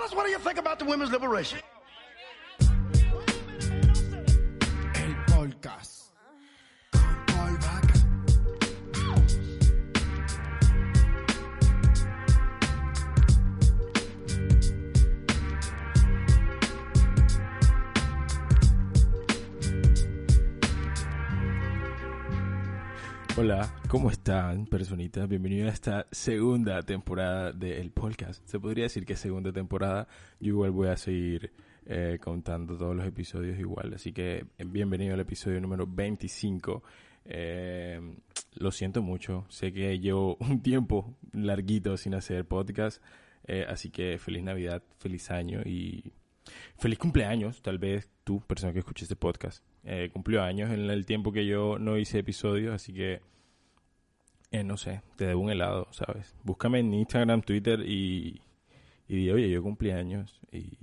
Tell us what do you think about the women's liberation? ¿Cómo están, personitas? Bienvenidos a esta segunda temporada del podcast. Se podría decir que segunda temporada. Yo igual voy a seguir eh, contando todos los episodios igual. Así que eh, bienvenido al episodio número 25. Eh, lo siento mucho. Sé que llevo un tiempo larguito sin hacer podcast. Eh, así que feliz Navidad, feliz año y feliz cumpleaños. Tal vez tú, persona que escuches este podcast, eh, cumplió años en el tiempo que yo no hice episodios. Así que eh, no sé, te debo un helado, ¿sabes? Búscame en Instagram, Twitter y, y di, oye, yo cumplí años y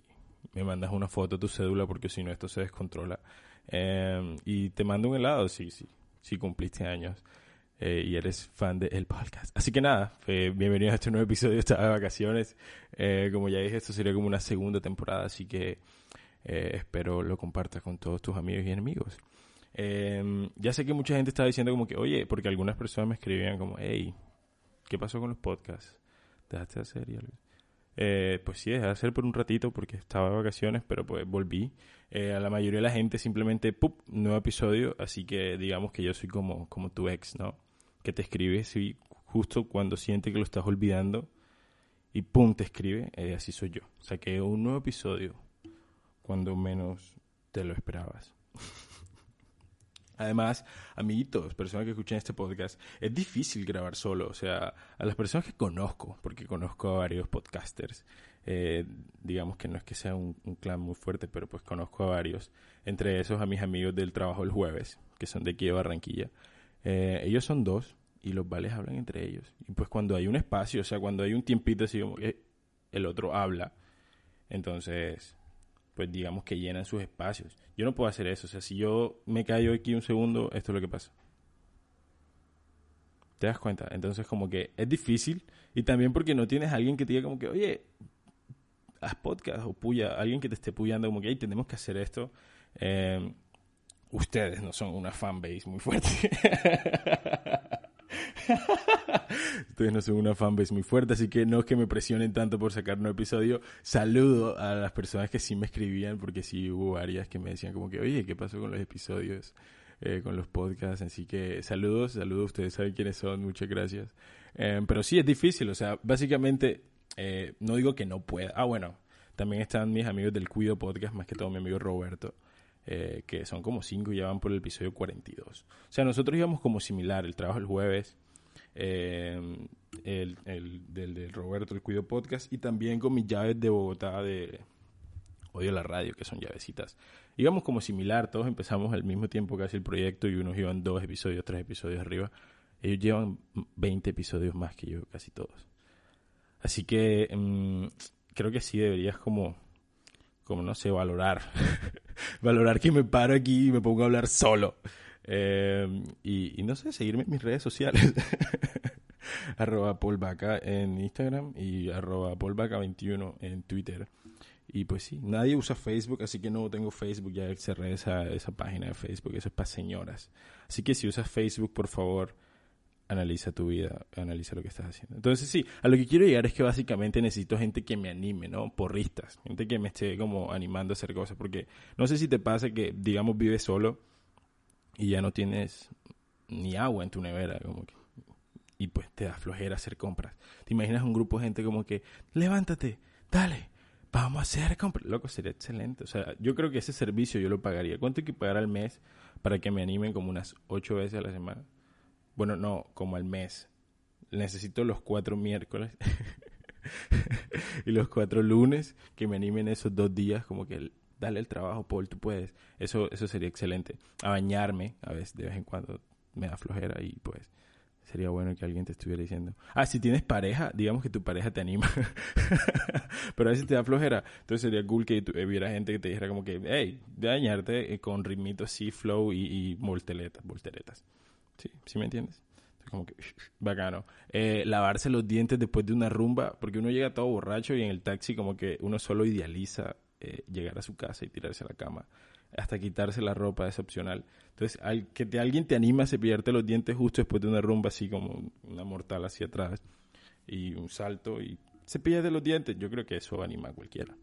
me mandas una foto de tu cédula porque si no esto se descontrola. Eh, y te mando un helado, sí, sí, sí cumpliste años eh, y eres fan del podcast. Así que nada, eh, bienvenidos a este nuevo episodio, estaba de vacaciones. Eh, como ya dije, esto sería como una segunda temporada, así que eh, espero lo compartas con todos tus amigos y enemigos. Eh, ya sé que mucha gente está diciendo como que, oye, porque algunas personas me escribían como, hey, ¿qué pasó con los podcasts? ¿Dejaste de hacer y algo? Eh, pues sí, dejé de hacer por un ratito porque estaba de vacaciones, pero pues volví. Eh, a la mayoría de la gente simplemente, ¡pup! Nuevo episodio, así que digamos que yo soy como, como tu ex, ¿no? Que te escribe justo cuando siente que lo estás olvidando y ¡pum! te escribe, eh, así soy yo. Saqué un nuevo episodio cuando menos te lo esperabas. Además, amiguitos, personas que escuchan este podcast, es difícil grabar solo. O sea, a las personas que conozco, porque conozco a varios podcasters, eh, digamos que no es que sea un, clan muy fuerte, pero pues conozco a varios. Entre esos a mis amigos del trabajo el jueves, que son de aquí de Barranquilla. Eh, ellos son dos y los vales hablan entre ellos. Y pues cuando hay un espacio, o sea, cuando hay un tiempito así como que el otro habla, entonces pues digamos que llenan sus espacios. Yo no puedo hacer eso. O sea, si yo me callo aquí un segundo, esto es lo que pasa. ¿Te das cuenta? Entonces como que es difícil y también porque no tienes alguien que te diga como que, oye, haz podcast o puya, alguien que te esté puyando como que, hey, tenemos que hacer esto. Eh, ustedes no son una fanbase muy fuerte. Ustedes no son una fanbase muy fuerte, así que no es que me presionen tanto por sacar un episodio. Saludo a las personas que sí me escribían, porque sí hubo varias que me decían como que, oye, ¿qué pasó con los episodios? Eh, con los podcasts, así que saludos, saludos, ustedes saben quiénes son, muchas gracias. Eh, pero sí es difícil, o sea, básicamente, eh, no digo que no pueda. Ah, bueno, también están mis amigos del Cuido Podcast, más que todo mi amigo Roberto. Eh, que son como cinco y ya van por el episodio 42. O sea, nosotros íbamos como similar, el trabajo el jueves, eh, el, el del, del Roberto, el Cuido Podcast, y también con mis llaves de Bogotá de Odio la Radio, que son llavecitas. Íbamos como similar, todos empezamos al mismo tiempo casi el proyecto y unos iban dos episodios, tres episodios arriba. Ellos llevan 20 episodios más que yo, casi todos. Así que mm, creo que sí deberías como, como no sé, valorar. valorar que me paro aquí y me pongo a hablar solo. Eh, y, no sé, seguirme en mis redes sociales. arroba Paul Vaca en Instagram y arroba Paul Vaca 21 en Twitter. Y pues sí, nadie usa Facebook, así que no tengo Facebook, ya cerré esa, esa página de Facebook, eso es para señoras. Así que si usas Facebook, por favor, analiza tu vida, analiza lo que estás haciendo. Entonces sí, a lo que quiero llegar es que básicamente necesito gente que me anime, ¿no? Porristas, gente que me esté como animando a hacer cosas, porque no sé si te pasa que, digamos, vives solo y ya no tienes ni agua en tu nevera, como que y pues te da flojera hacer compras. Te imaginas un grupo de gente como que, levántate, dale, vamos a hacer compras. Loco, sería excelente. O sea, yo creo que ese servicio yo lo pagaría. ¿Cuánto hay que pagar al mes para que me animen como unas ocho veces a la semana? Bueno, no, como al mes. Necesito los cuatro miércoles y los cuatro lunes que me animen esos dos días, como que dale el trabajo, Paul, tú puedes. Eso, eso sería excelente. A bañarme, a veces, de vez en cuando me da flojera y pues sería bueno que alguien te estuviera diciendo. Ah, si tienes pareja, digamos que tu pareja te anima. Pero a veces te da flojera. Entonces sería cool que tu, hubiera gente que te dijera como que, hey, de dañarte eh, con ritmitos así, flow y, y volteretas, volteretas. Sí, ¿sí me entiendes? como que bacano. Eh, lavarse los dientes después de una rumba, porque uno llega todo borracho y en el taxi como que uno solo idealiza eh, llegar a su casa y tirarse a la cama. Hasta quitarse la ropa es opcional. Entonces, al que alguien te anima a cepillarte los dientes justo después de una rumba, así como una mortal hacia atrás, y un salto, y cepillate los dientes. Yo creo que eso anima a cualquiera.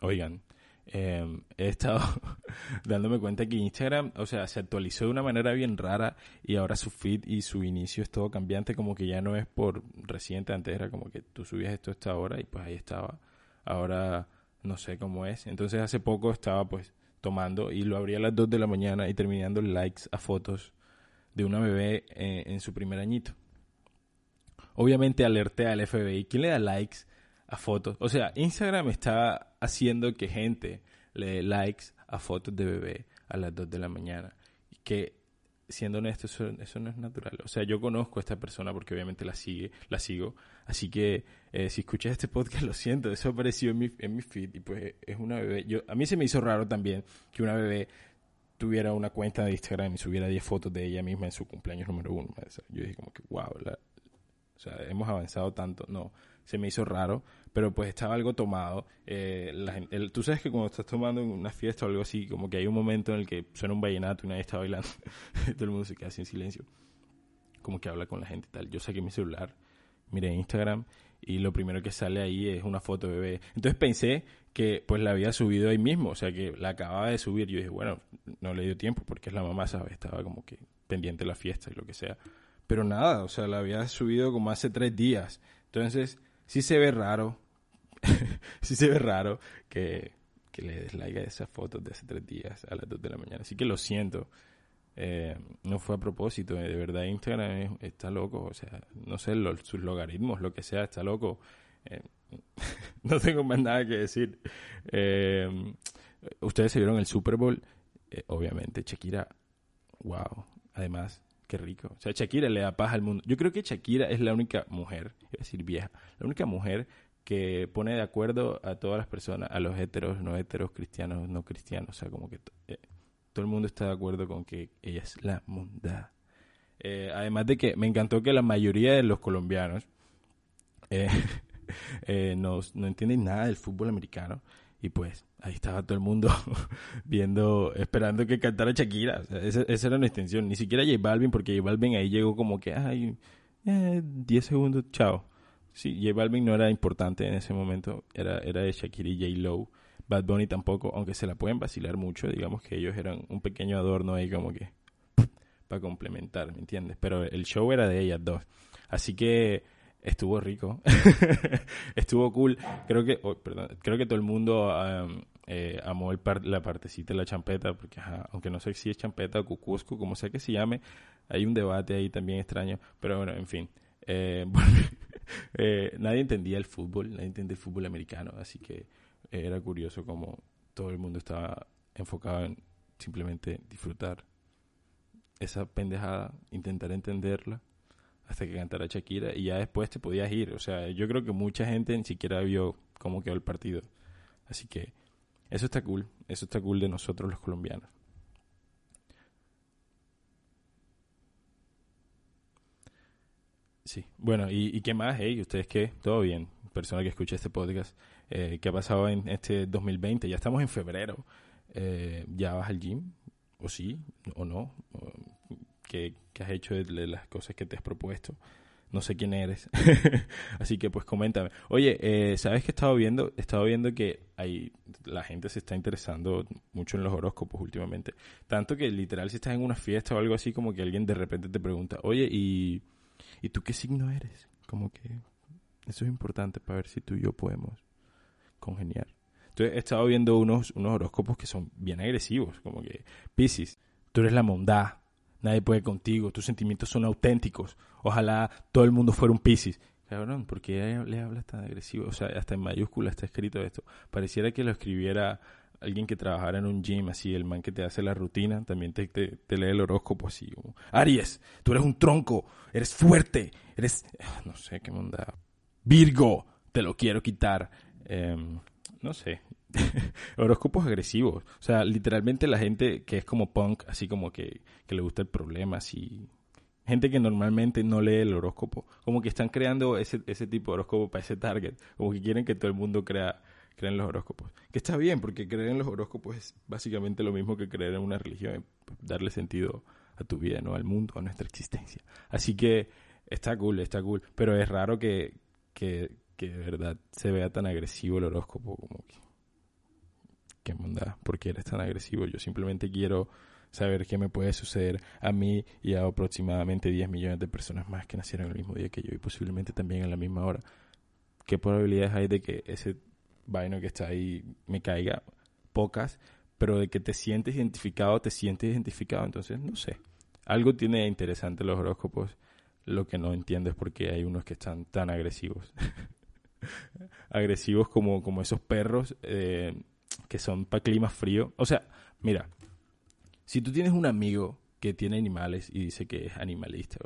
Oigan, eh, he estado dándome cuenta que Instagram, o sea, se actualizó de una manera bien rara y ahora su feed y su inicio es todo cambiante, como que ya no es por reciente, antes era como que tú subías esto a esta hora y pues ahí estaba. Ahora no sé cómo es. Entonces hace poco estaba pues tomando y lo abría a las 2 de la mañana y terminando likes a fotos de una bebé eh, en su primer añito. Obviamente alerté al FBI. ¿Quién le da likes a fotos? O sea, Instagram está haciendo que gente le dé likes a fotos de bebé a las 2 de la mañana. Que siendo honesto, eso, no es natural. O sea, yo conozco a esta persona porque obviamente la sigue, la sigo. Así que eh, si escuchas este podcast, lo siento, eso apareció en mi, en mi feed y pues es una bebé. Yo, a mí se me hizo raro también que una bebé tuviera una cuenta de Instagram y subiera 10 fotos de ella misma en su cumpleaños número uno. yo dije como que, wow, la, o sea, hemos avanzado tanto. No, se me hizo raro, pero pues estaba algo tomado. Eh, tú sabes que cuando estás tomando una fiesta o algo así, como que hay un momento en el que suena un vallenato y nadie está bailando, todo el mundo se queda así en silencio, como que habla con la gente y tal. Yo saqué mi celular, miré Instagram y lo primero que sale ahí es una foto de bebé. Entonces pensé que pues la había subido ahí mismo, o sea que la acababa de subir. Yo dije, bueno, no le dio tiempo porque es la mamá, ¿sabes? Estaba como que pendiente de la fiesta y lo que sea. Pero nada, o sea, la había subido como hace tres días. Entonces, sí se ve raro, sí se ve raro que, que le des esas fotos de hace tres días a las dos de la mañana. Así que lo siento. Eh, no fue a propósito, de verdad Instagram está loco, o sea, no sé, sus logaritmos, lo que sea, está loco. Eh, no tengo más nada que decir. Eh, ustedes se vieron el Super Bowl, obviamente, Shakira, wow, además, qué rico. O sea, Shakira le da paz al mundo. Yo creo que Shakira es la única mujer, es decir, vieja, la única mujer que pone de acuerdo a todas las personas, a los heteros, no heteros, cristianos, no cristianos. O sea, como que eh, todo el mundo está de acuerdo con que ella es la munda. Eh, además de que me encantó que la mayoría de los colombianos eh, no, no entienden nada del fútbol americano. Y pues ahí estaba todo el mundo viendo, esperando que cantara Shakira. esa, era nuestra intención. Ni siquiera J Balvin, porque J Balvin ahí llegó como que, ay, 10 eh, segundos, chao. Sí, J Balvin no era importante en ese momento, era, era de Shakira y J Low. Bad Bunny tampoco, aunque se la pueden vacilar mucho, digamos que ellos eran un pequeño adorno ahí como que para complementar, ¿me entiendes? Pero el show era de ellas dos. Así que estuvo rico, estuvo cool. Creo que, oh, perdón, creo que todo el mundo eh, amó el la partecita de la champeta, porque aunque no sé si es champeta o cucusco, como sea que se llame, hay un debate ahí también extraño. Pero bueno, en fin. Eh, eh, nadie entendía el fútbol, nadie entendía el fútbol americano, así que era curioso como todo el mundo estaba enfocado en simplemente disfrutar esa pendejada, intentar entenderla hasta que cantara Shakira y ya después te podías ir. O sea, yo creo que mucha gente ni siquiera vio cómo quedó el partido. Así que eso está cool, eso está cool de nosotros los colombianos. Sí, bueno, ¿y, qué más? Hey, ¿Ustedes qué? ¿Todo bien? Persona que escucha este podcast. Eh, ¿Qué ha pasado en este 2020? Ya estamos en febrero. Eh, ¿Ya vas al gym? ¿O sí? ¿O no? Que, has hecho de las cosas que te has propuesto. No sé quién eres. Así que pues coméntame. Oye, eh, ¿sabes que he estado viendo? He estado viendo que hay, la gente se está interesando mucho en los horóscopos últimamente. Tanto que literal si estás en una fiesta o algo así, como que alguien de repente te pregunta, oye, ¿y, ¿y tú qué signo eres? Como que eso es importante para ver si tú y yo podemos congeniar. Entonces he estado viendo unos, unos horóscopos que son bien agresivos, como que Pisces, tú eres la bondad, Nadie puede contigo, tus sentimientos son auténticos. Ojalá todo el mundo fuera un Piscis. Cabrón, ¿por qué le hablas tan agresivo? O sea, hasta en mayúscula está escrito esto. Pareciera que lo escribiera alguien que trabajara en un gym, así, el man que te hace la rutina, también te, te, lee el horóscopo así, Aries, tú eres un tronco, eres fuerte, eres, no sé qué onda, Virgo, te lo quiero quitar. Em, no sé, horóscopos agresivos. O sea, literalmente la gente que es como punk, así como que, que le gusta el problema, así. gente que normalmente no lee el horóscopo. Como que están creando ese, ese tipo de horóscopo para ese target. Como que quieren que todo el mundo crea, crea en los horóscopos. Que está bien, porque creer en los horóscopos es básicamente lo mismo que creer en una religión. Darle sentido a tu vida, ¿no? Al mundo, a nuestra existencia. Así que está cool, está cool. Pero es raro que, que, que de verdad se vea tan agresivo el horóscopo. Como que... ¿Qué onda? ¿Por qué eres tan agresivo? Yo simplemente quiero saber qué me puede suceder a mí y a aproximadamente 10 millones de personas más que nacieron el mismo día que yo y posiblemente también en la misma hora. ¿Qué probabilidades hay de que ese vaino que está ahí me caiga? Pocas, pero de que te sientes identificado, te sientes identificado, entonces no sé. Algo tiene interesante los horóscopos, lo que no entiendo es por qué hay unos que están tan agresivos. agresivos como, como esos perros eh, que son para clima frío. O sea, mira, si tú tienes un amigo que tiene animales y dice que es animalista,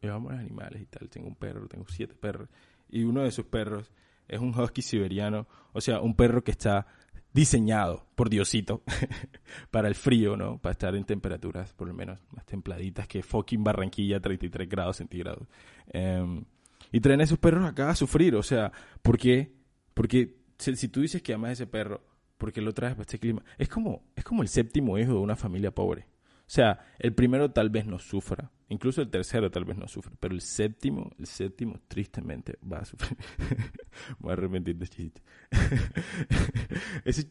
yo amo los animales y tal, tengo un perro, tengo siete perros, y uno de sus perros es un husky siberiano, o sea, un perro que está diseñado por Diosito para el frío, ¿no? Para estar en temperaturas por lo menos más templaditas que fucking Barranquilla, 33 grados centígrados. Em, y traen a esos perros acá a sufrir, o sea, ¿por qué? Porque si, tú dices que amas a ese perro, porque lo traes para este clima. Es como, es como el séptimo hijo de una familia pobre. O sea, el primero tal vez no sufra, incluso el tercero tal vez no sufra, pero el séptimo, el séptimo tristemente va a sufrir. Voy a arrepentir de chiste. ese,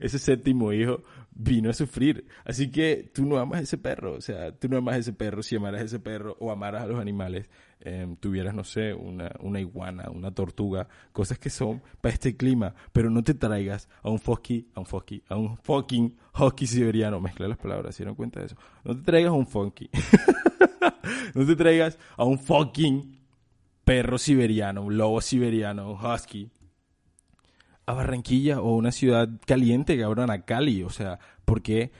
ese séptimo hijo vino a sufrir. Así que tú no amas a ese perro, o sea, tú no amas a ese perro si amaras a ese perro o amaras a los animales Em, tuvieras, no sé, una, una iguana, una tortuga, cosas que son para este clima, pero no te traigas a un fosky, a un fosky, a un fucking husky siberiano, mezclé las palabras, ¿se dieron cuenta de eso? No te traigas a un funky, no te traigas a un fucking perro siberiano, un lobo siberiano, un husky, a Barranquilla o una ciudad caliente, cabrón, a Cali, o sea, ¿por qué?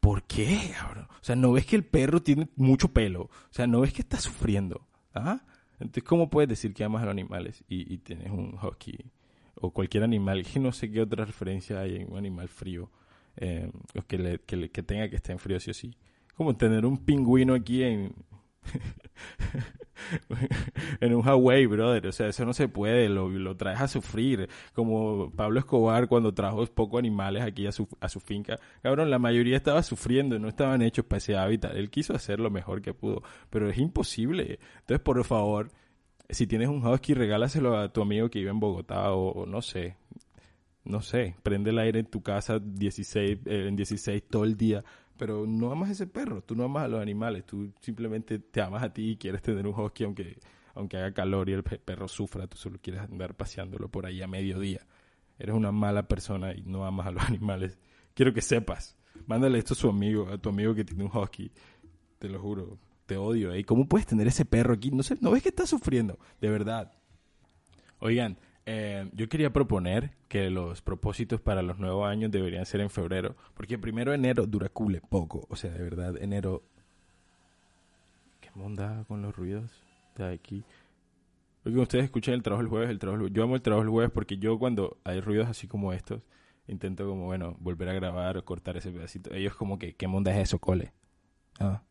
¿Por qué, cabrón? O sea, ¿no ves que el perro tiene mucho pelo? O sea, ¿no ves que está sufriendo? Entonces, ¿cómo puedes decir que amas a los animales y, tienes un hockey o cualquier animal? Que no sé qué otra referencia hay en un animal frío eh, que, que, tenga que estar en frío sí o sí. Como tener un pingüino aquí en, en un Hawaii, brother. O sea, eso no se puede, lo, lo, traes a sufrir. Como Pablo Escobar cuando trajo pocos animales aquí a su, a su finca. Cabrón, la mayoría estaba sufriendo, no estaban hechos para ese hábitat. Él quiso hacer lo mejor que pudo, pero es imposible. Entonces, por favor, si tienes un husky, regálaselo a tu amigo que vive en Bogotá o, no sé. No sé, prende el aire en tu casa 16, eh, en 16 todo el día pero no amas a ese perro, tú no amas a los animales, tú simplemente te amas a ti y quieres tener un husky aunque, aunque haga calor y el perro sufra, tú solo quieres andar paseándolo por ahí a mediodía. Eres una mala persona y no amas a los animales. Quiero que sepas. Mándale esto a su amigo, a tu amigo que tiene un husky. Te lo juro, te odio. ¿Y cómo puedes tener ese perro aquí? No sé, ¿no ves que está sufriendo? De verdad. Oigan, eh, yo quería proponer que los propósitos para los nuevos años deberían ser en febrero, porque primero enero dura cule poco, o sea, de verdad, enero... ¿Qué monda con los ruidos de aquí? Porque ustedes escuchan el trabajo el jueves, el trabajo Yo amo el trabajo el jueves porque yo cuando hay ruidos así como estos, intento como, bueno, volver a grabar o cortar ese pedacito. Ellos como que, ¿qué monda es eso, cole? Ah,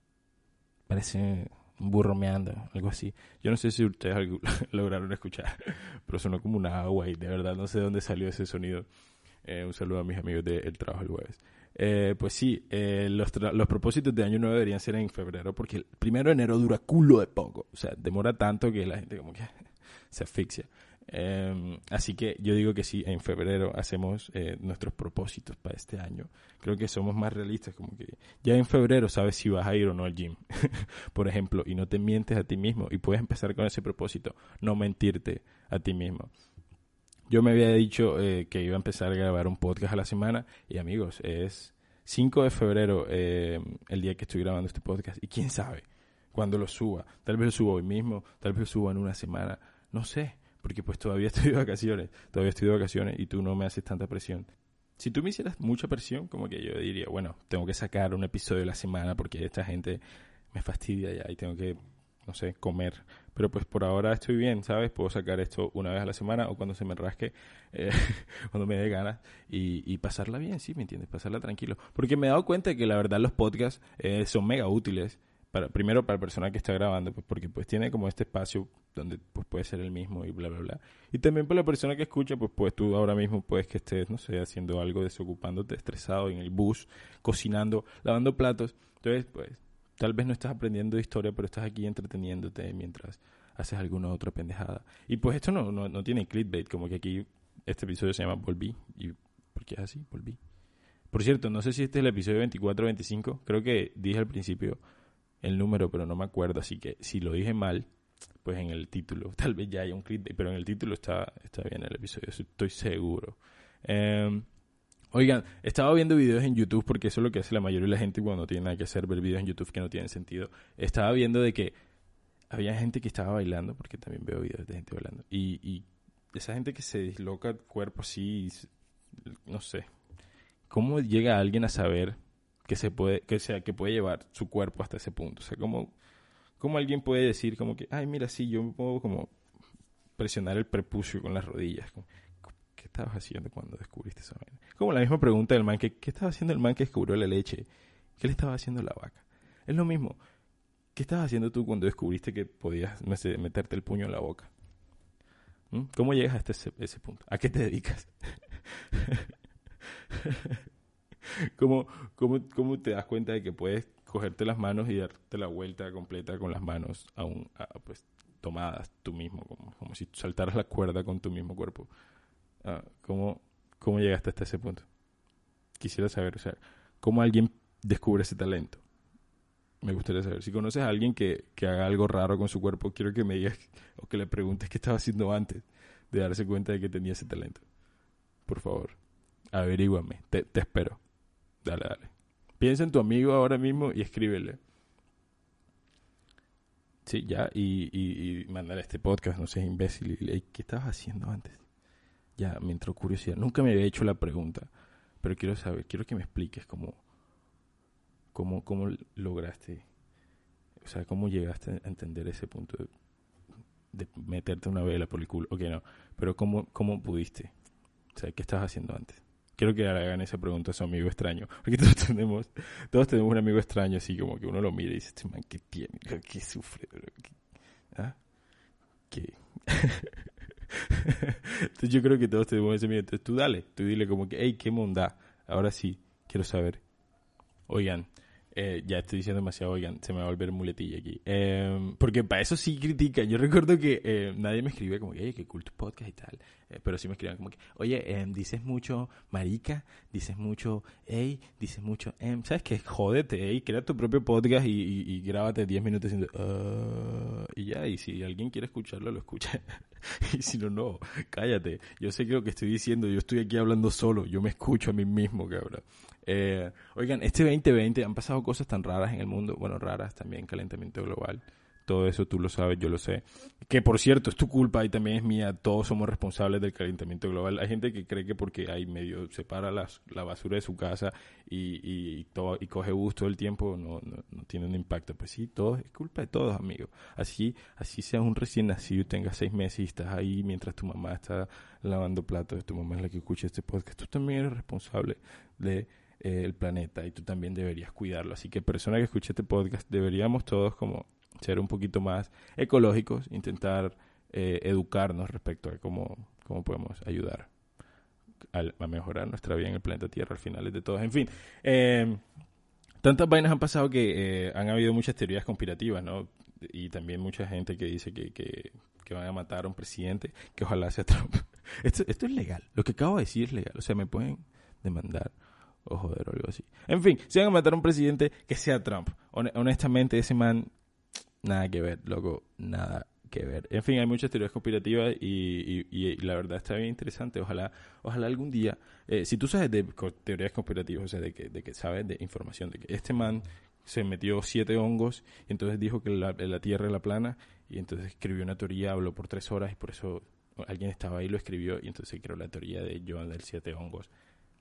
parece un burro meando, algo así. Yo no sé si ustedes lograron escuchar, pero sonó como una agua y de verdad no sé de dónde salió ese sonido. Eh, un saludo a mis amigos del trabajo el jueves. Eh, pues sí, eh, los, los propósitos de año nuevo deberían ser en febrero porque el primero de enero dura culo de poco. O sea, demora tanto que la gente como que se asfixia. Em, así que yo digo que sí, en febrero hacemos eh, nuestros propósitos para este año. Creo que somos más realistas, como que ya en febrero sabes si vas a ir o no al gym, por ejemplo, y no te mientes a ti mismo y puedes empezar con ese propósito, no mentirte a ti mismo. Yo me había dicho eh, que iba a empezar a grabar un podcast a la semana y amigos, es 5 de febrero eh, el día que estoy grabando este podcast y quién sabe cuándo lo suba. Tal vez lo suba hoy mismo, tal vez lo suba en una semana, no sé porque pues todavía estoy de vacaciones, todavía estoy de vacaciones y tú no me haces tanta presión. Si tú me hicieras mucha presión, como que yo diría, bueno, tengo que sacar un episodio de la semana porque esta gente me fastidia ya y tengo que, no sé, comer. Pero pues por ahora estoy bien, ¿sabes? Puedo sacar esto una vez a la semana o cuando se me rasque, eh, cuando me dé ganas y, pasarla bien, ¿sí? ¿Me entiendes? Pasarla tranquilo. Porque me he dado cuenta que la verdad los podcasts eh, son mega útiles para, primero para la persona que está grabando, pues porque pues tiene como este espacio donde pues puede ser el mismo y bla, bla, bla. Y también para la persona que escucha, pues pues tú ahora mismo puedes que estés, no sé, haciendo algo, desocupándote, estresado en el bus, cocinando, lavando platos. Entonces, pues tal vez no estás aprendiendo historia, pero estás aquí entreteniéndote mientras haces alguna otra pendejada. Y pues esto no, no, no tiene clickbait, como que aquí este episodio se llama Volví. ¿Y por qué es así? Volví. Por cierto, no sé si este es el episodio 24 o 25. Creo que dije al principio el número, pero no me acuerdo. Así que si lo dije mal, pues en el título, tal vez ya haya un clip, pero en el título está, está bien el episodio, estoy seguro. Em, oigan, estaba viendo videos en YouTube porque eso es lo que hace la mayoría de la gente cuando tiene que hacer, ver videos en YouTube que no tienen sentido. Estaba viendo de que había gente que estaba bailando, porque también veo videos de gente bailando, y, y esa gente que se disloca el cuerpo así, no sé, ¿cómo llega alguien a saber que puede, sea, que puede llevar su cuerpo hasta ese punto? O sea, ¿cómo, cómo alguien puede decir como que, ay, mira, sí, yo puedo como presionar el prepucio con las rodillas? ¿Qué estabas haciendo cuando descubriste esa vaina? Como la misma pregunta del man que, ¿qué estaba haciendo el man que descubrió la leche? ¿Qué le estaba haciendo la vaca? Es lo mismo. ¿Qué estabas haciendo tú cuando descubriste que podías meterte el puño en la boca? ¿Mm? ¿Cómo llegas hasta ese, ese punto? ¿A qué te dedicas? ¿Cómo, cómo, cómo te das cuenta de que puedes cogerte las manos y darte la vuelta completa con las manos aún pues tomadas tú mismo, como, como si saltaras la cuerda con tu mismo cuerpo? Ah, ¿cómo, ¿Cómo llegaste hasta ese punto? Quisiera saber, o sea, ¿cómo alguien descubre ese talento? Me gustaría saber. Si conoces a alguien que, que haga algo raro con su cuerpo, quiero que me digas o que le preguntes qué estaba haciendo antes de darse cuenta de que tenía ese talento. Por favor, averíguame. Te, te espero. Dale, dale. Piensa en tu amigo ahora mismo y escríbele. Sí, ya, y, y, y mandar este podcast, no seas imbécil. Y, ¿Qué estabas haciendo antes? Ya, me entró curiosidad. Nunca me había hecho la pregunta, pero quiero saber, quiero que me expliques cómo, cómo, cómo lograste, o sea, cómo llegaste a entender ese punto de, meterte una vela por el culo. Ok, no, pero cómo, cómo pudiste. O sea, ¿qué estabas haciendo antes? Quiero que hagan esa pregunta a su amigo extraño. Porque todos tenemos, todos tenemos un amigo extraño así como que uno lo mira y dice, este man, ¿qué tiene? ¿Qué sufre? ¿Qué? ¿Ah? Entonces yo creo que todos tenemos ese miedo. Entonces tú dale, tú dile como que, hey, qué monda. Ahora sí, quiero saber. Oigan, eh, ya estoy diciendo demasiado, oigan, se me va a volver muletilla aquí. Eh, porque para eso sí critican. Yo recuerdo que eh, nadie me escribe como que, hey, qué cool tu podcast y tal. Eh, pero sí me escriben como que, oye, em, dices mucho marica, dices mucho, hey, dices mucho, em, ¿sabes qué? Jódete, hey, crea tu propio podcast y, y, y grábate 10 minutos diciendo, uh, y ya, y si alguien quiere escucharlo, lo escucha. y si no, no, cállate. Yo sé que lo que estoy diciendo, yo estoy aquí hablando solo, yo me escucho a mí mismo, cabrón. Eh, oigan, este 2020 han pasado cosas tan raras en el mundo, bueno, raras también, calentamiento global, todo eso tú lo sabes, yo lo sé. Que por cierto, es tu culpa y también es mía, todos somos responsables del calentamiento global. Hay gente que cree que porque hay medio separa las, la basura de su casa y, y, todo, y coge bus todo el tiempo, no, no, no, tiene un impacto. Pues sí, todo es culpa de todos, amigos. Así, así seas un recién nacido y tengas seis meses y estás ahí mientras tu mamá está lavando platos, tu mamá es la que escucha este podcast, tú también eres responsable de eh, el planeta y tú también deberías cuidarlo. Así que persona que escuche este podcast, deberíamos todos como ser un poquito más ecológicos, intentar eh, educarnos respecto a cómo, cómo podemos ayudar a, a, mejorar nuestra vida en el planeta Tierra al final de todo. En fin, eh, tantas vainas han pasado que eh, han habido muchas teorías conspirativas, ¿no? Y también mucha gente que dice que, que, que van a matar a un presidente, que ojalá sea Trump. Esto, esto es legal, lo que acabo de decir es legal, o sea, me pueden demandar o joder o algo así. En fin, si van a matar a un presidente, que sea Trump. Honestamente, ese man, nada que ver, loco, nada que ver. En fin, hay muchas teorías conspirativas y, y, y la verdad está bien interesante. Ojalá, ojalá algún día, eh, si tú sabes de teorías conspirativas, o sea, de que, de que sabes de información, de que este man se metió siete hongos y entonces dijo que la, la Tierra era plana y entonces escribió una teoría, habló por tres horas y por eso alguien estaba ahí, lo escribió y entonces creó la teoría de Joan del siete hongos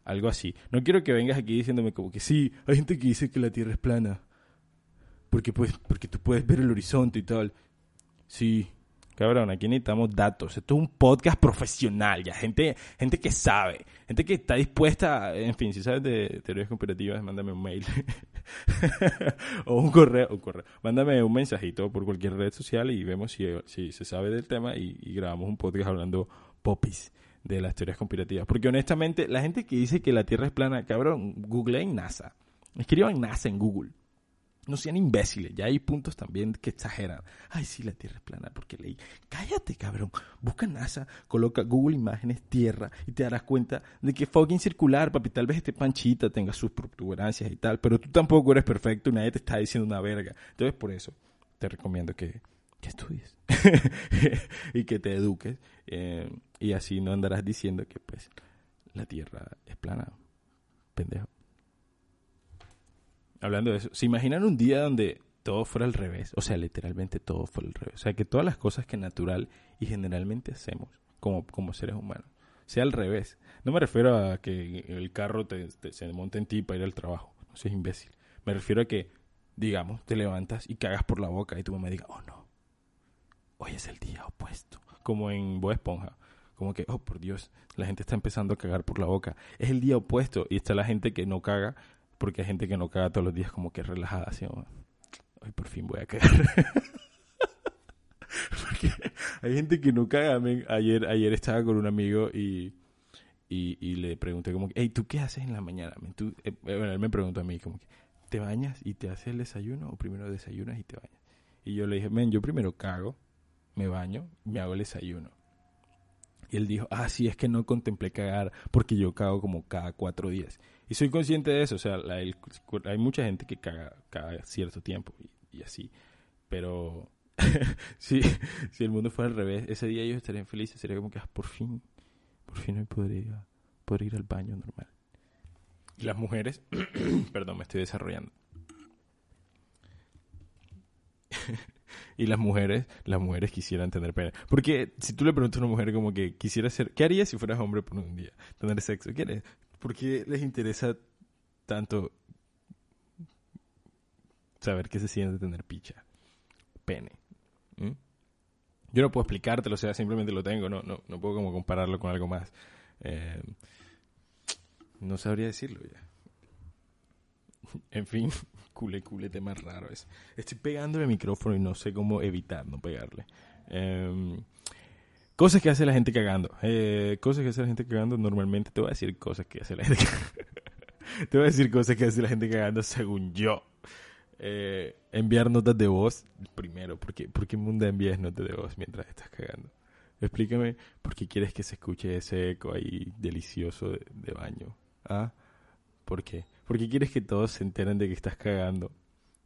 algo así. No quiero que vengas aquí diciéndome como que sí, hay gente que dice que la Tierra es plana. Porque, pues, porque tú puedes ver el horizonte y tal. Sí, cabrón, aquí necesitamos datos. Esto es un podcast profesional, ya. Gente, gente que sabe, gente que está dispuesta, en fin, si sabes de teorías comparativas, mándame un mail. o un correo, un correo. Mándame un mensajito por cualquier red social y vemos si, si se sabe del tema y, y grabamos un podcast hablando popis de las teorías conspirativas. Porque honestamente, la gente que dice que la Tierra es plana, cabrón, googleen NASA. Escriban NASA en Google. No sean imbéciles, ya hay puntos también que exageran. Ay, sí, la Tierra es plana, porque leí. Cállate, cabrón. Busca NASA, coloca Google Imágenes Tierra y te darás cuenta de que fucking circular, papi. Tal vez este panchita tenga sus protuberancias y tal, pero tú tampoco eres perfecto y nadie te está diciendo una verga. Entonces, por eso te recomiendo que, que estudies y que te eduques eh, y así no andarás diciendo que, pues, la Tierra es plana. Hablando de eso, ¿se imaginan un día donde todo fuera al revés? O sea, literalmente todo fuera al revés. O sea, que todas las cosas que natural y generalmente hacemos como, como seres humanos sea al revés. No me refiero a que el carro te, se monte en ti para ir al trabajo. No seas imbécil. Me refiero a que, digamos, te levantas y cagas por la boca y tu mamá diga, oh no, hoy es el día opuesto. Como en Boa Esponja. Como que, oh por Dios, la gente está empezando a cagar por la boca. Es el día opuesto y está la gente que no caga porque hay gente que no caga todos los días como que relajada, así, hoy por fin voy a cagar. porque hay gente que no caga. Ayer, ayer estaba con un amigo y, y, le pregunté como, hey, ¿tú qué haces en la mañana? ¿Tú, eh, bueno, él me preguntó a mí como ¿te bañas y te haces el desayuno o primero desayunas y te bañas? Y yo le dije, men, yo primero cago, me baño, me hago el desayuno. Y él dijo, ah, sí, es que no contemplé cagar porque yo cago como cada cuatro días. Y soy consciente de eso, o sea, hay mucha gente que caga cada cierto tiempo y, así. Pero si, si el mundo fuera al revés, ese día ellos estarían felices, sería como que ah, por fin, por fin hoy podría, podría ir al baño normal. Y las mujeres, perdón, me estoy desarrollando. y las mujeres, las mujeres quisieran tener pena. Porque si tú le preguntas a una mujer como que quisiera ser, ¿qué harías si fueras hombre por un día? Tener sexo. ¿Quieres? ¿Por qué les interesa tanto saber qué se siente tener picha? Pene. ¿Mm? Yo no puedo explicártelo, o sea, simplemente lo tengo, no, no, no puedo como compararlo con algo más. Eh, no sabría decirlo ya. En fin, cule, cule, tema raro es. Estoy pegándole el micrófono y no sé cómo evitar no pegarle. Eh, Cosas que hace la gente cagando. Eh, cosas que hace la gente cagando normalmente. Te voy a decir cosas que hace la gente cagando. te voy a decir cosas que hace la gente cagando según yo. Eh, enviar notas de voz primero. ¿Por qué, ¿Por qué mundo envías notas de voz mientras estás cagando? Explícame por qué quieres que se escuche ese eco ahí delicioso de, de baño. ¿Ah? ¿Por qué? ¿Por qué quieres que todos se enteren de que estás cagando?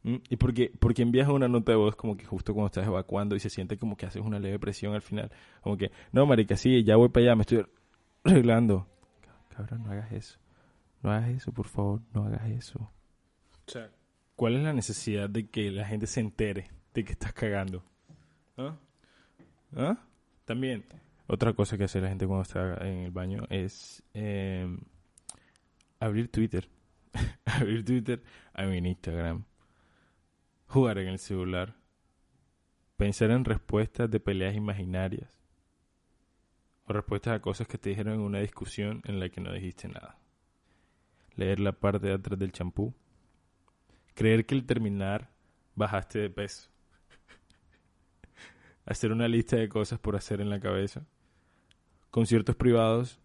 ¿Mm? Y porque, porque envías una nota de voz como que justo cuando estás evacuando y se siente como que haces una leve presión al final. Como que, no, marica, sí, ya voy para allá, me estoy arreglando. Cabrón, no hagas eso. No hagas eso, por favor, no hagas eso. O sea, ¿cuál es la necesidad de que la gente se entere de que estás cagando? ¿Ah? ¿Ah? También, otra cosa que hace la gente cuando está en el baño es eh, abrir Twitter. abrir Twitter, abrir Instagram. Jugar en el celular, pensar en respuestas de peleas imaginarias. O respuestas a cosas que te dijeron en una discusión en la que no dijiste nada, leer la parte de atrás del champú, creer que al terminar bajaste de peso, hacer una lista de cosas por hacer en la cabeza, conciertos privados,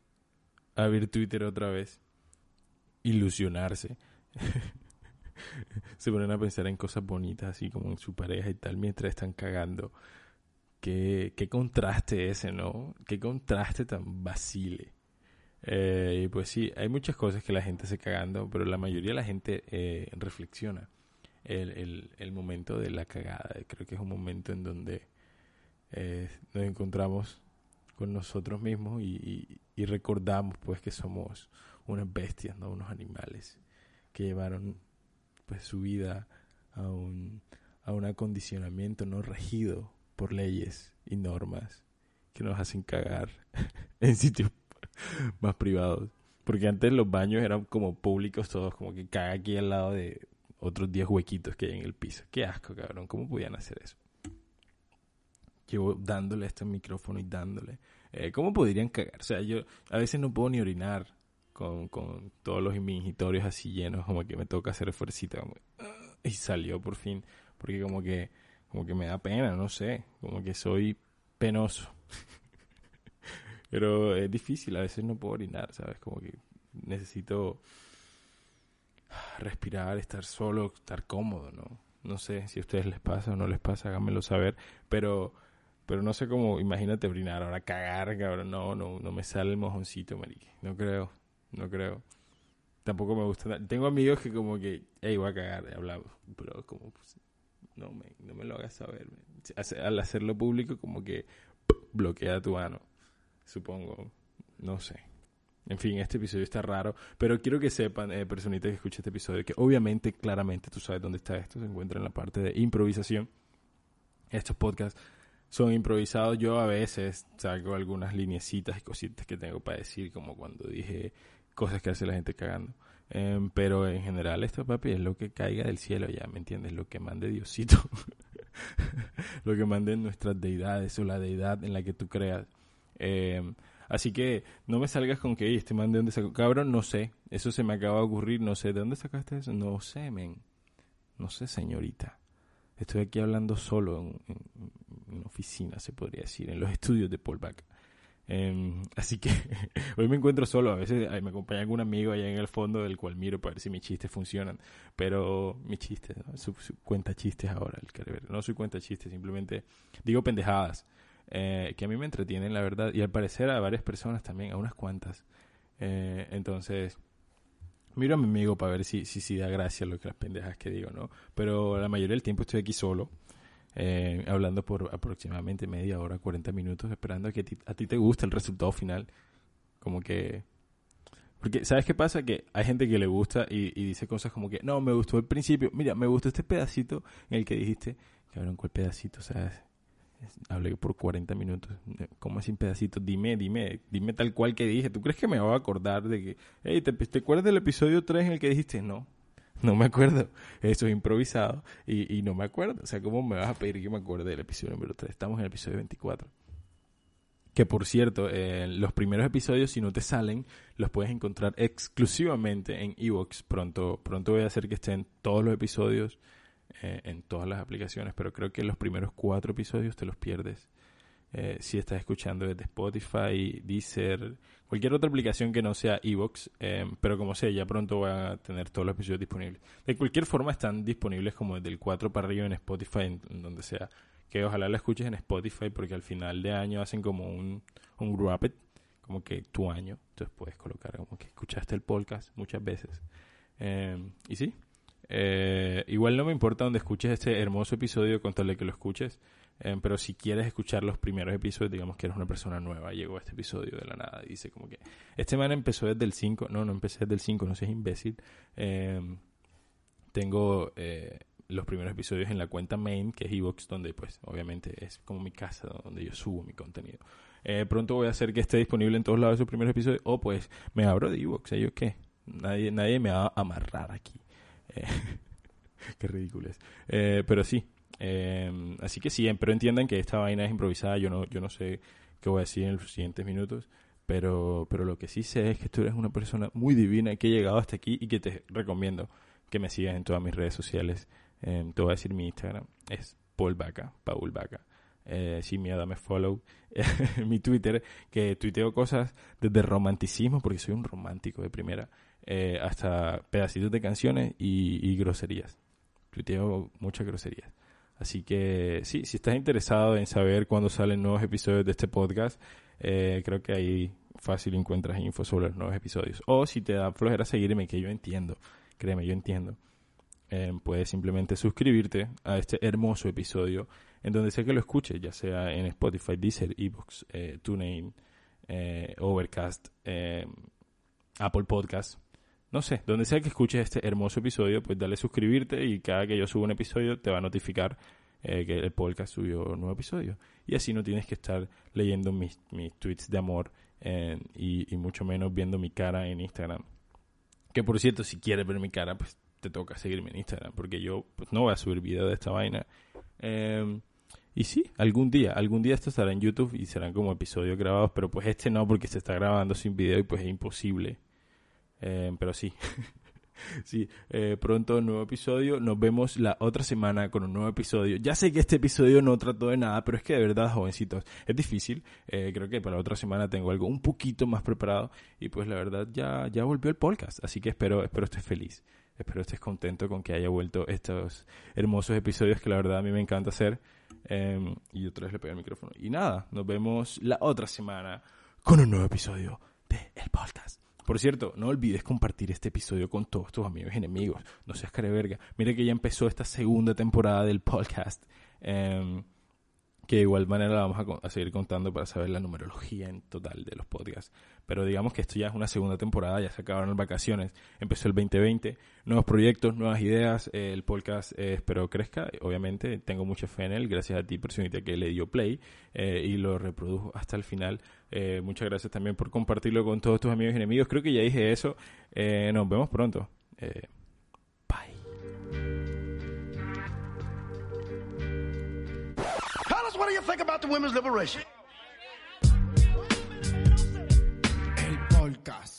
abrir Twitter otra vez, ilusionarse. se ponen a pensar en cosas bonitas, así como en su pareja y tal, mientras están cagando. Qué, qué contraste ese, ¿no? Qué contraste tan vacile. Eh, y pues sí, hay muchas cosas que la gente se cagando, pero la mayoría de la gente eh, reflexiona el, el, el, momento de la cagada. Creo que es un momento en donde eh, nos encontramos con nosotros mismos y, y, y, recordamos pues que somos unas bestias, no unos animales que llevaron pues su vida a un, a un acondicionamiento no regido por leyes y normas que nos hacen cagar en sitios más privados. Porque antes los baños eran como públicos todos, como que caga aquí al lado de otros 10 huequitos que hay en el piso. Qué asco, cabrón. ¿Cómo podían hacer eso? Llevo dándole este micrófono y dándole. Eh, ¿Cómo podrían cagar? O sea, yo a veces no puedo ni orinar con, con todos los mingitorios así llenos, como que me toca hacer fuercita. y salió por fin, porque como que, como que me da pena, no sé, como que soy penoso. Pero es difícil, a veces no puedo orinar, ¿sabes? Como que necesito respirar, estar solo, estar cómodo, ¿no? No sé si a ustedes les pasa o no les pasa, háganmelo saber, pero pero no sé cómo, imagínate orinar, ahora cagar, cabrón, no, no, no me sale el mojoncito, marique, no creo, no creo. Tampoco me gusta, tengo amigos que como que, hey, voy a cagar, hablamos, pero como, pues, no me, no me lo hagas saber. Al hacerlo público como que bloquea tu mano, supongo, no sé. En fin, este episodio está raro, pero quiero que sepan, eh, personitas que escuchen este episodio, que obviamente, claramente, tú sabes dónde está esto, se encuentra en la parte de improvisación. Estos podcasts son improvisados. Yo a veces saco algunas linecitas y cositas que tengo para decir, como cuando dije cosas que hace la gente cagando. Em, pero en general esto, papi, es lo que caiga del cielo ya, ¿me entiendes? Lo que mande Diosito. lo que manden nuestras deidades o la deidad en la que tú creas. Eh, Así que no me salgas con que este man de dónde sacó. Cabrón, no sé. Eso se me acaba de ocurrir. No sé. ¿De dónde sacaste eso? No sé, men. No sé, señorita. Estoy aquí hablando solo en, una oficina, se podría decir, en los estudios de Paul Back. Em, así que hoy me encuentro solo. A veces me acompaña algún amigo allá en el fondo del cual miro para ver si mis chistes funcionan. Pero mis chistes, su, cuenta chistes ahora, el No soy cuenta chistes, simplemente digo pendejadas. Eh, que a mí me entretienen, la verdad, y al parecer a varias personas también, a unas cuantas. Eh, entonces, miro a mi amigo para ver si, si, si da gracia lo que las pendejas que digo, ¿no? Pero la mayoría del tiempo estoy aquí solo, eh, hablando por aproximadamente media hora, 40 minutos, esperando a que a ti te guste el resultado final. Como que... Porque, ¿sabes qué pasa? Que hay gente que le gusta y, dice cosas como que, no, me gustó el principio, mira, me gustó este pedacito en el que dijiste, cabrón, ¿cuál pedacito? ¿Sabes? Hablé por 40 minutos. como sin pedacitos? Dime, dime, dime tal cual que dije. ¿Tú crees que me voy a acordar de que, hey, ¿te, ¿te acuerdas del episodio 3 en el que dijiste? No, no me acuerdo. Eso es improvisado y, y no me acuerdo. O sea, ¿cómo me vas a pedir que me acuerde del episodio número 3? Estamos en el episodio 24. Que por cierto, eh, los primeros episodios, si no te salen, los puedes encontrar exclusivamente en Evox. Pronto, pronto voy a hacer que estén todos los episodios eh, en todas las aplicaciones, pero creo que los primeros cuatro episodios te los pierdes. Eh, si estás escuchando desde Spotify, Deezer, cualquier otra aplicación que no sea Evox, eh, pero como sé, ya pronto voy a tener todos los episodios disponibles. De cualquier forma están disponibles como desde el 4 para arriba en Spotify, en, donde sea. Que ojalá la escuches en Spotify porque al final de año hacen como un, un wrap como que tu año. Entonces puedes colocar como que escuchaste el podcast muchas veces. y sí, eh, igual no me importa donde escuches este hermoso episodio con que lo escuches. Eh, pero si quieres escuchar los primeros episodios, digamos que eres una persona nueva, llegó a este episodio de la nada y dice como que, este man empezó desde el 5, no, no empecé desde el 5, no seas imbécil. Eh, tengo los primeros episodios en la cuenta main, que es Evox, donde pues obviamente es como mi casa, donde yo subo mi contenido. pronto voy a hacer que esté disponible en todos lados esos primeros episodios, o pues me abro de Evox, ¿yo qué? Nadie, nadie me va a amarrar aquí. qué ridículo es. Eh, pero sí. Eh, así que sí, pero entiendan que esta vaina es improvisada. Yo no, yo no sé qué voy a decir en los siguientes minutos. Pero, pero lo que sí sé es que tú eres una persona muy divina que ha llegado hasta aquí y que te recomiendo que me sigas en todas mis redes sociales. Eh, te voy a decir mi Instagram. Es Paul Baca, Paul Baca. Eh, sí, miedo, dame follow. mi Twitter, que tuiteo cosas desde romanticismo, porque soy un romántico de primera, eh, hasta pedacitos de canciones y, groserías. Tuiteo muchas groserías. Así que sí, si estás interesado en saber cuándo salen nuevos episodios de este podcast, eh, creo que ahí fácil encuentras info sobre los nuevos episodios. O si te da flojera seguirme, que yo entiendo, créeme, yo entiendo, eh, puedes simplemente suscribirte a este hermoso episodio en donde sea que lo escuches, ya sea en Spotify, Deezer, Ebooks, eh, TuneIn, Overcast, Apple Podcast no sé, donde sea que escuches este hermoso episodio, pues dale suscribirte y cada que yo suba un episodio te va a notificar eh, que el podcast subió un nuevo episodio. Y así no tienes que estar leyendo mis, mis tweets de amor y, mucho menos viendo mi cara en Instagram. Que por cierto, si quieres ver mi cara, pues te toca seguirme en Instagram, porque yo pues, no voy a subir video de esta vaina. Em, y sí, algún día, algún día esto estará en YouTube y serán como episodios grabados, pero pues este no, porque se está grabando sin video y pues es imposible Eh, pero sí. Sí, eh, pronto un nuevo episodio. Nos vemos la otra semana con un nuevo episodio. Ya sé que este episodio no trató de nada, pero es que de verdad, jovencitos, es difícil. Eh, creo que para la otra semana tengo algo un poquito más preparado. Y pues la verdad ya, ya volvió el podcast. Así que espero, espero estés feliz. Espero estés contento con que haya vuelto estos hermosos episodios que la verdad a mí me encanta hacer. Em, y otra vez le pego el micrófono. Y nada, nos vemos la otra semana con un nuevo episodio de El Podcast. Por cierto, no olvides compartir este episodio con todos tus amigos y enemigos. No seas verga. Mira que ya empezó esta segunda temporada del podcast. Em, que de igual manera la vamos a, seguir contando para saber la numerología en total de los podcasts. Pero digamos que esto ya es una segunda temporada, ya se acabaron las vacaciones, empezó el 2020, nuevos proyectos, nuevas ideas, eh, el podcast eh, espero crezca, obviamente tengo mucha fe en él, gracias a ti personita que le dio play eh, y lo reprodujo hasta el final. muchas gracias también por compartirlo con todos tus amigos y enemigos, creo que ya dije eso, nos vemos pronto. What do you think about the women's liberation? El podcast.